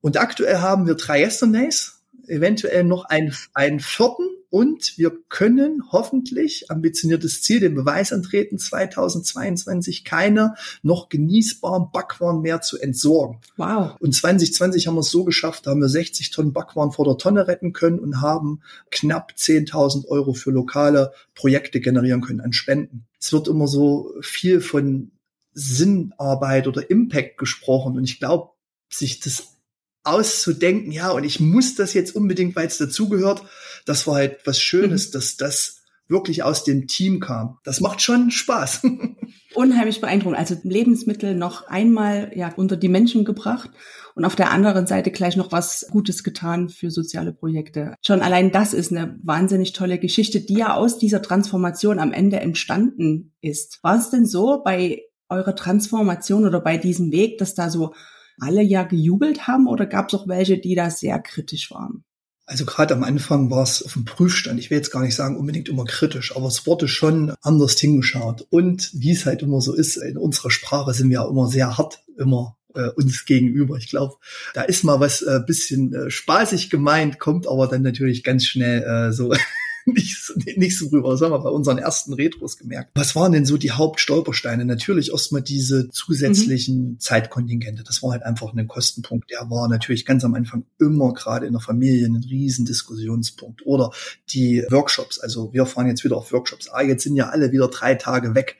Und aktuell haben wir drei Yesterdays, eventuell noch einen, einen vierten und wir können hoffentlich ambitioniertes Ziel, den Beweis antreten, 2022 keine noch genießbaren Backwaren mehr zu entsorgen. Wow. Und 2020 haben wir es so geschafft, da haben wir 60 Tonnen Backwaren vor der Tonne retten können und haben knapp 10.000 Euro für lokale Projekte generieren können an Spenden. Es wird immer so viel von Sinnarbeit oder Impact gesprochen und ich glaube, sich das auszudenken, ja, und ich muss das jetzt unbedingt, weil es dazugehört. Das war halt was Schönes, mhm. dass das wirklich aus dem Team kam. Das macht schon Spaß. Unheimlich beeindruckend. Also Lebensmittel noch einmal ja unter die Menschen gebracht und auf der anderen Seite gleich noch was Gutes getan für soziale Projekte. Schon allein das ist eine wahnsinnig tolle Geschichte, die ja aus dieser Transformation am Ende entstanden ist. War es denn so bei eurer Transformation oder bei diesem Weg, dass da so alle ja gejubelt haben oder gab es auch welche, die da sehr kritisch waren? Also gerade am Anfang war es auf dem Prüfstand. Ich will jetzt gar nicht sagen unbedingt immer kritisch, aber es wurde schon anders hingeschaut. Und wie es halt immer so ist, in unserer Sprache sind wir ja immer sehr hart, immer äh, uns gegenüber. Ich glaube, da ist mal was äh, bisschen äh, spaßig gemeint, kommt aber dann natürlich ganz schnell äh, so nicht, nicht so rüber. Das haben wir bei unseren ersten Retros gemerkt. Was waren denn so die Hauptstolpersteine? Natürlich erstmal diese zusätzlichen mhm. Zeitkontingente. Das war halt einfach ein Kostenpunkt. Der war natürlich ganz am Anfang immer gerade in der Familie ein riesen Diskussionspunkt. Oder die Workshops. Also wir fahren jetzt wieder auf Workshops. Ah, jetzt sind ja alle wieder drei Tage weg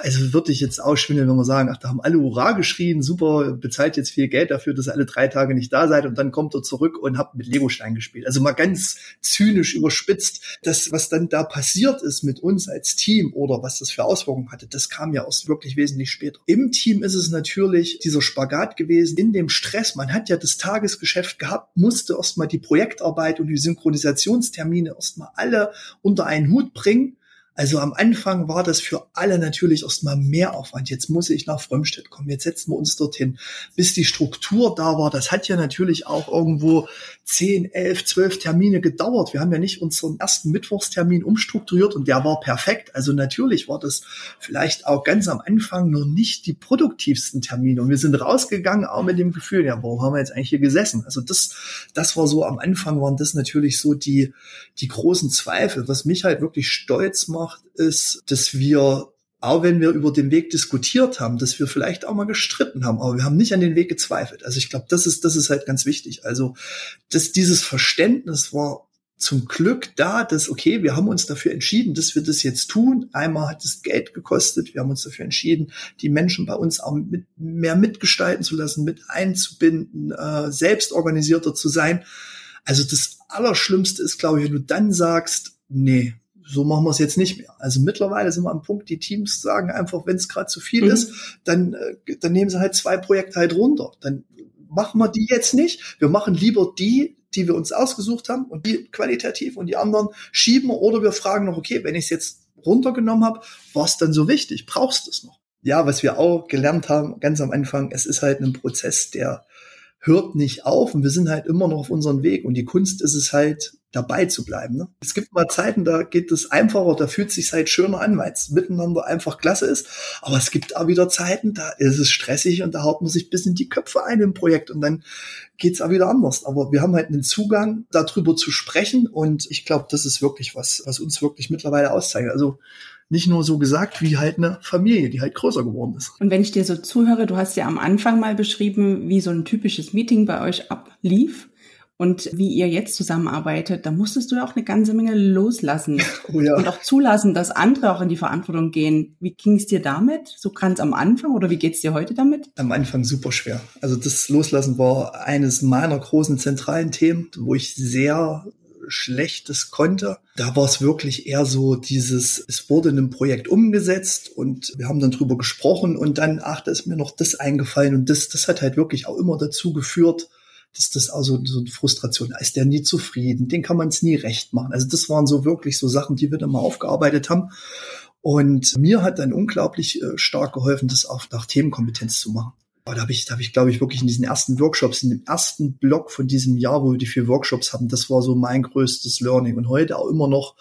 also würde ich jetzt ausschwindeln, wenn wir sagen, ach, da haben alle Hurra geschrien, super, bezahlt jetzt viel Geld dafür, dass ihr alle drei Tage nicht da seid und dann kommt er zurück und habt mit Legostein gespielt. Also mal ganz zynisch überspitzt, das, was dann da passiert ist mit uns als Team oder was das für Auswirkungen hatte, das kam ja erst wirklich wesentlich später. Im Team ist es natürlich dieser Spagat gewesen, in dem Stress, man hat ja das Tagesgeschäft gehabt, musste erstmal die Projektarbeit und die Synchronisationstermine erstmal alle unter einen Hut bringen also am Anfang war das für alle natürlich erstmal mehr Aufwand. Jetzt muss ich nach Frömmstedt kommen. Jetzt setzen wir uns dorthin. Bis die Struktur da war, das hat ja natürlich auch irgendwo 10, 11, 12 Termine gedauert. Wir haben ja nicht unseren ersten Mittwochstermin umstrukturiert und der war perfekt. Also natürlich war das vielleicht auch ganz am Anfang noch nicht die produktivsten Termine. Und wir sind rausgegangen auch mit dem Gefühl, ja, warum haben wir jetzt eigentlich hier gesessen? Also das, das war so am Anfang waren das natürlich so die, die großen Zweifel. Was mich halt wirklich stolz macht, gemacht, ist, dass wir auch wenn wir über den Weg diskutiert haben, dass wir vielleicht auch mal gestritten haben, aber wir haben nicht an den Weg gezweifelt. Also ich glaube, das ist, das ist halt ganz wichtig. Also, dass dieses Verständnis war zum Glück da, dass, okay, wir haben uns dafür entschieden, dass wir das jetzt tun. Einmal hat es Geld gekostet. Wir haben uns dafür entschieden, die Menschen bei uns auch mit, mehr mitgestalten zu lassen, mit einzubinden, äh, selbst organisierter zu sein. Also das Allerschlimmste ist, glaube ich, wenn du dann sagst, nee, so machen wir es jetzt nicht mehr. Also mittlerweile sind wir am Punkt, die Teams sagen einfach, wenn es gerade zu viel mhm. ist, dann, äh, dann nehmen sie halt zwei Projekte halt runter. Dann machen wir die jetzt nicht. Wir machen lieber die, die wir uns ausgesucht haben und die qualitativ und die anderen schieben oder wir fragen noch, okay, wenn ich es jetzt runtergenommen habe, war es dann so wichtig? Brauchst du es noch? Ja, was wir auch gelernt haben, ganz am Anfang, es ist halt ein Prozess, der hört nicht auf und wir sind halt immer noch auf unserem Weg und die Kunst ist es halt, dabei zu bleiben. Ne? Es gibt mal Zeiten, da geht es einfacher, da fühlt es sich halt schöner an, weil es miteinander einfach klasse ist. Aber es gibt auch wieder Zeiten, da ist es stressig und da haut man sich bis in die Köpfe ein im Projekt und dann geht's auch wieder anders. Aber wir haben halt einen Zugang, darüber zu sprechen und ich glaube, das ist wirklich was, was uns wirklich mittlerweile auszeichnet. Also nicht nur so gesagt, wie halt eine Familie, die halt größer geworden ist. Und wenn ich dir so zuhöre, du hast ja am Anfang mal beschrieben, wie so ein typisches Meeting bei euch ablief. Und wie ihr jetzt zusammenarbeitet, da musstest du ja auch eine ganze Menge loslassen oh ja. und auch zulassen, dass andere auch in die Verantwortung gehen. Wie ging es dir damit? So ganz am Anfang oder wie geht's dir heute damit? Am Anfang super schwer. Also das Loslassen war eines meiner großen zentralen Themen, wo ich sehr Schlechtes konnte. Da war es wirklich eher so dieses, es wurde in einem Projekt umgesetzt und wir haben dann drüber gesprochen und dann, ach, da ist mir noch das eingefallen und das, das hat halt wirklich auch immer dazu geführt, dass das also so eine Frustration, da ist der nie zufrieden, den kann man es nie recht machen. Also das waren so wirklich so Sachen, die wir dann mal aufgearbeitet haben. Und mir hat dann unglaublich äh, stark geholfen, das auch nach Themenkompetenz zu machen. Aber da habe ich, da habe ich, glaube ich, wirklich in diesen ersten Workshops, in dem ersten Block von diesem Jahr, wo wir die vier Workshops hatten, das war so mein größtes Learning. Und heute auch immer noch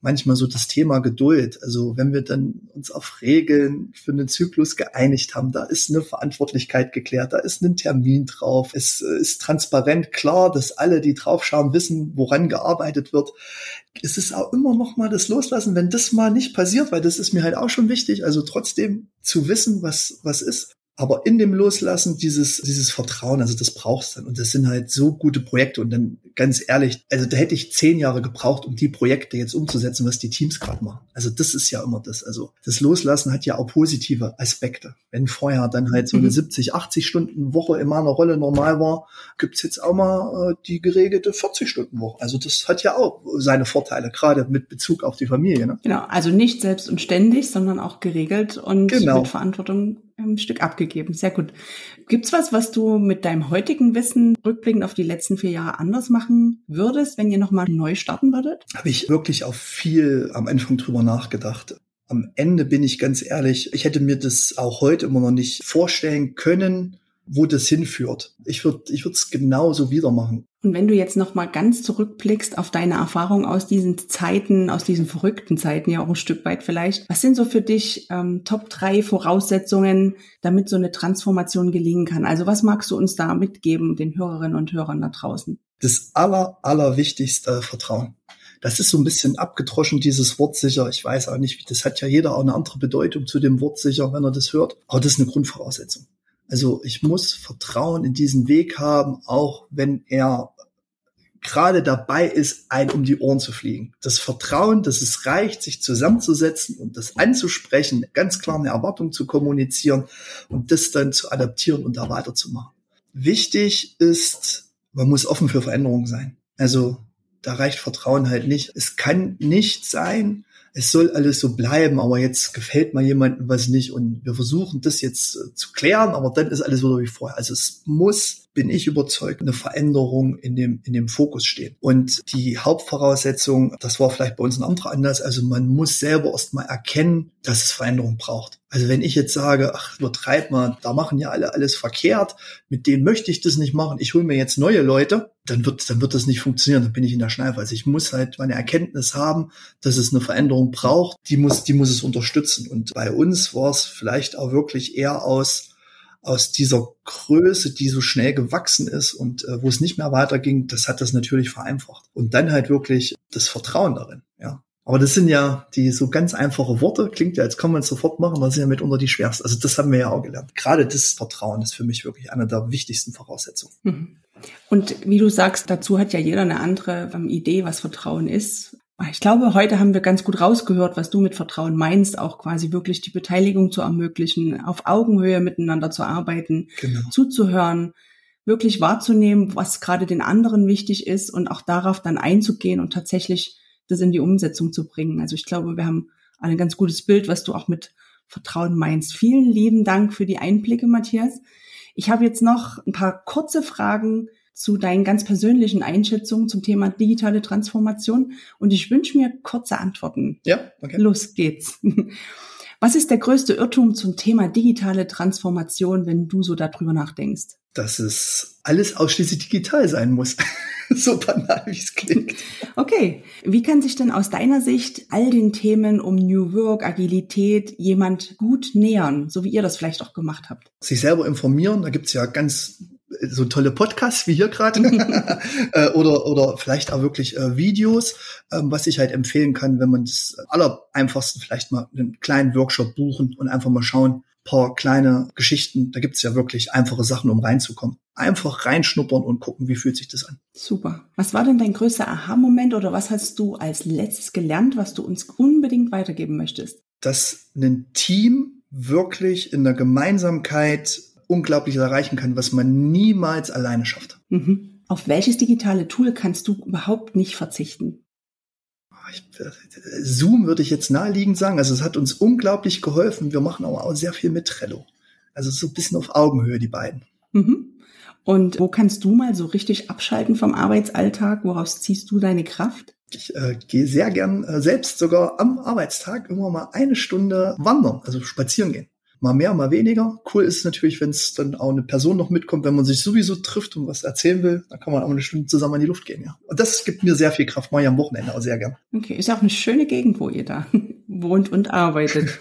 manchmal so das Thema Geduld. Also wenn wir dann uns auf Regeln für einen Zyklus geeinigt haben, da ist eine Verantwortlichkeit geklärt, da ist ein Termin drauf, es ist transparent klar, dass alle, die draufschauen, wissen, woran gearbeitet wird. Es ist auch immer noch mal das Loslassen, wenn das mal nicht passiert, weil das ist mir halt auch schon wichtig. Also trotzdem zu wissen, was, was ist aber in dem Loslassen dieses, dieses Vertrauen, also das brauchst du dann. Und das sind halt so gute Projekte. Und dann ganz ehrlich, also da hätte ich zehn Jahre gebraucht, um die Projekte jetzt umzusetzen, was die Teams gerade machen. Also das ist ja immer das. Also das Loslassen hat ja auch positive Aspekte. Wenn vorher dann halt so eine mhm. 70, 80 Stunden Woche in meiner Rolle normal war, gibt's jetzt auch mal äh, die geregelte 40 Stunden Woche. Also das hat ja auch seine Vorteile, gerade mit Bezug auf die Familie. Ne? Genau, also nicht selbst und ständig, sondern auch geregelt und genau. mit Verantwortung ein Stück abgegeben. Sehr gut. Gibt's was, was du mit deinem heutigen Wissen rückblickend auf die letzten vier Jahre anders machen würdest, wenn ihr nochmal neu starten würdet? Habe ich wirklich auch viel am Anfang drüber nachgedacht. Am Ende bin ich ganz ehrlich, ich hätte mir das auch heute immer noch nicht vorstellen können, wo das hinführt. Ich würde ich würde es genauso wieder machen. Und wenn du jetzt noch mal ganz zurückblickst auf deine Erfahrung aus diesen Zeiten, aus diesen verrückten Zeiten ja auch ein Stück weit vielleicht, was sind so für dich ähm, Top drei Voraussetzungen, damit so eine Transformation gelingen kann? Also was magst du uns da mitgeben, den Hörerinnen und Hörern da draußen? Das aller, allerwichtigste Vertrauen. Das ist so ein bisschen abgedroschen, dieses Wort sicher. Ich weiß auch nicht, das hat ja jeder auch eine andere Bedeutung zu dem Wort sicher, wenn er das hört. Aber das ist eine Grundvoraussetzung. Also ich muss Vertrauen in diesen Weg haben, auch wenn er gerade dabei ist, ein um die Ohren zu fliegen. Das Vertrauen, dass es reicht, sich zusammenzusetzen und das anzusprechen, ganz klar eine Erwartung zu kommunizieren und das dann zu adaptieren und da weiterzumachen. Wichtig ist, man muss offen für Veränderungen sein. Also da reicht Vertrauen halt nicht. Es kann nicht sein, es soll alles so bleiben, aber jetzt gefällt mal jemandem was nicht und wir versuchen das jetzt äh, zu klären, aber dann ist alles wieder wie vorher. Also es muss bin ich überzeugt, eine Veränderung in dem, in dem Fokus stehen. Und die Hauptvoraussetzung, das war vielleicht bei uns ein anderer Anlass, also man muss selber erst mal erkennen, dass es Veränderung braucht. Also wenn ich jetzt sage, ach, übertreib mal, da machen ja alle alles verkehrt, mit denen möchte ich das nicht machen, ich hole mir jetzt neue Leute, dann wird, dann wird das nicht funktionieren, dann bin ich in der Schleife. Also ich muss halt meine Erkenntnis haben, dass es eine Veränderung braucht, die muss, die muss es unterstützen. Und bei uns war es vielleicht auch wirklich eher aus, aus dieser Größe, die so schnell gewachsen ist und äh, wo es nicht mehr weiterging, das hat das natürlich vereinfacht. Und dann halt wirklich das Vertrauen darin, ja. Aber das sind ja die so ganz einfache Worte, klingt ja, als kann man es sofort machen, das sind ja mitunter die schwersten. Also das haben wir ja auch gelernt. Gerade das Vertrauen ist für mich wirklich eine der wichtigsten Voraussetzungen. Mhm. Und wie du sagst, dazu hat ja jeder eine andere ähm, Idee, was Vertrauen ist. Ich glaube, heute haben wir ganz gut rausgehört, was du mit Vertrauen meinst, auch quasi wirklich die Beteiligung zu ermöglichen, auf Augenhöhe miteinander zu arbeiten, genau. zuzuhören, wirklich wahrzunehmen, was gerade den anderen wichtig ist und auch darauf dann einzugehen und tatsächlich das in die Umsetzung zu bringen. Also ich glaube, wir haben ein ganz gutes Bild, was du auch mit Vertrauen meinst. Vielen lieben Dank für die Einblicke, Matthias. Ich habe jetzt noch ein paar kurze Fragen zu deinen ganz persönlichen Einschätzungen zum Thema digitale Transformation und ich wünsche mir kurze Antworten. Ja, okay. Los geht's. Was ist der größte Irrtum zum Thema digitale Transformation, wenn du so darüber nachdenkst? Dass es alles ausschließlich digital sein muss. so banal, wie es klingt. Okay. Wie kann sich denn aus deiner Sicht all den Themen um New Work, Agilität jemand gut nähern, so wie ihr das vielleicht auch gemacht habt? Sich selber informieren, da gibt's ja ganz so tolle Podcasts wie hier gerade äh, oder oder vielleicht auch wirklich äh, Videos, ähm, was ich halt empfehlen kann, wenn man das allereinfachsten vielleicht mal einen kleinen Workshop buchen und einfach mal schauen, paar kleine Geschichten, da gibt's ja wirklich einfache Sachen, um reinzukommen. einfach reinschnuppern und gucken, wie fühlt sich das an. Super. Was war denn dein größter Aha-Moment oder was hast du als letztes gelernt, was du uns unbedingt weitergeben möchtest? Dass ein Team wirklich in der Gemeinsamkeit Unglaubliches erreichen kann, was man niemals alleine schafft. Mhm. Auf welches digitale Tool kannst du überhaupt nicht verzichten? Ich, Zoom würde ich jetzt naheliegend sagen. Also es hat uns unglaublich geholfen. Wir machen aber auch sehr viel mit Trello. Also so ein bisschen auf Augenhöhe, die beiden. Mhm. Und wo kannst du mal so richtig abschalten vom Arbeitsalltag? Woraus ziehst du deine Kraft? Ich äh, gehe sehr gern äh, selbst sogar am Arbeitstag immer mal eine Stunde wandern, also spazieren gehen. Mal mehr, mal weniger. Cool ist natürlich, wenn es dann auch eine Person noch mitkommt, wenn man sich sowieso trifft und was erzählen will, dann kann man auch eine Stunde zusammen in die Luft gehen, ja. Und das gibt mir sehr viel Kraft, mache ich am Wochenende auch sehr gern. Okay, ist auch eine schöne Gegend, wo ihr da wohnt und arbeitet.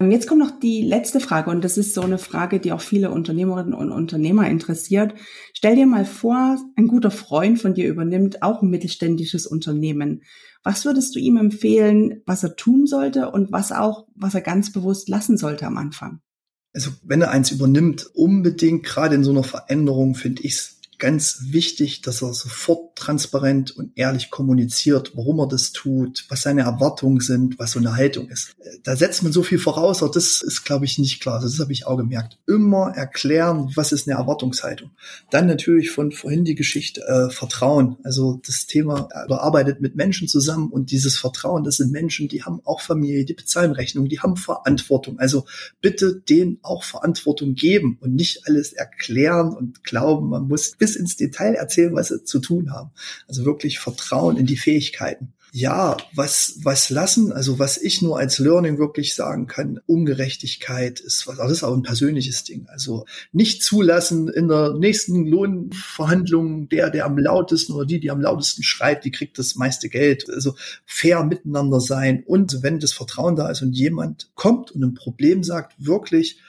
Jetzt kommt noch die letzte Frage und das ist so eine Frage, die auch viele Unternehmerinnen und Unternehmer interessiert. Stell dir mal vor, ein guter Freund von dir übernimmt auch ein mittelständisches Unternehmen. Was würdest du ihm empfehlen, was er tun sollte und was auch, was er ganz bewusst lassen sollte am Anfang? Also wenn er eins übernimmt, unbedingt gerade in so einer Veränderung finde ich es ganz wichtig, dass er sofort transparent und ehrlich kommuniziert, warum er das tut, was seine Erwartungen sind, was so eine Haltung ist. Da setzt man so viel voraus, aber das ist, glaube ich, nicht klar. Das habe ich auch gemerkt. Immer erklären, was ist eine Erwartungshaltung. Dann natürlich von vorhin die Geschichte äh, Vertrauen. Also das Thema, er arbeitet mit Menschen zusammen und dieses Vertrauen, das sind Menschen, die haben auch Familie, die bezahlen Rechnungen, die haben Verantwortung. Also bitte denen auch Verantwortung geben und nicht alles erklären und glauben, man muss bis ins Detail erzählen, was sie zu tun haben. Also wirklich Vertrauen in die Fähigkeiten. Ja, was, was lassen, also was ich nur als Learning wirklich sagen kann, Ungerechtigkeit ist was, das ist auch ein persönliches Ding. Also nicht zulassen in der nächsten Lohnverhandlung, der, der am lautesten oder die, die am lautesten schreit, die kriegt das meiste Geld. Also fair miteinander sein und wenn das Vertrauen da ist und jemand kommt und ein Problem sagt, wirklich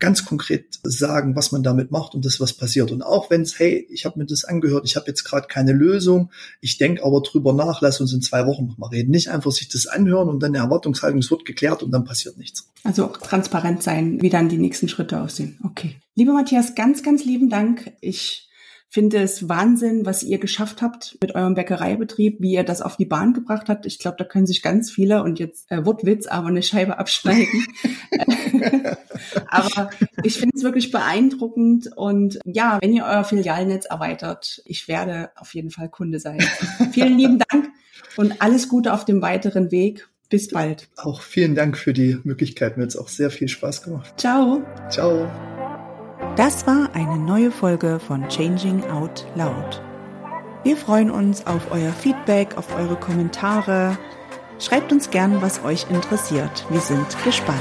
ganz konkret sagen, was man damit macht und das, was passiert. Und auch wenn es, hey, ich habe mir das angehört, ich habe jetzt gerade keine Lösung, ich denke aber drüber nach, lass uns in zwei Wochen nochmal reden. Nicht einfach sich das anhören und dann eine Erwartungshaltung, es wird geklärt und dann passiert nichts. Also transparent sein, wie dann die nächsten Schritte aussehen. Okay. Lieber Matthias, ganz, ganz lieben Dank. Ich finde es Wahnsinn, was ihr geschafft habt mit eurem Bäckereibetrieb, wie ihr das auf die Bahn gebracht habt. Ich glaube, da können sich ganz viele und jetzt äh, Wortwitz, aber eine Scheibe abschneiden. aber ich finde es wirklich beeindruckend und ja, wenn ihr euer Filialnetz erweitert, ich werde auf jeden Fall Kunde sein. Vielen lieben Dank und alles Gute auf dem weiteren Weg. Bis bald. Auch vielen Dank für die Möglichkeit. Mir hat es auch sehr viel Spaß gemacht. Ciao. Ciao. Das war eine neue Folge von Changing Out Loud. Wir freuen uns auf euer Feedback, auf eure Kommentare. Schreibt uns gern, was euch interessiert. Wir sind gespannt.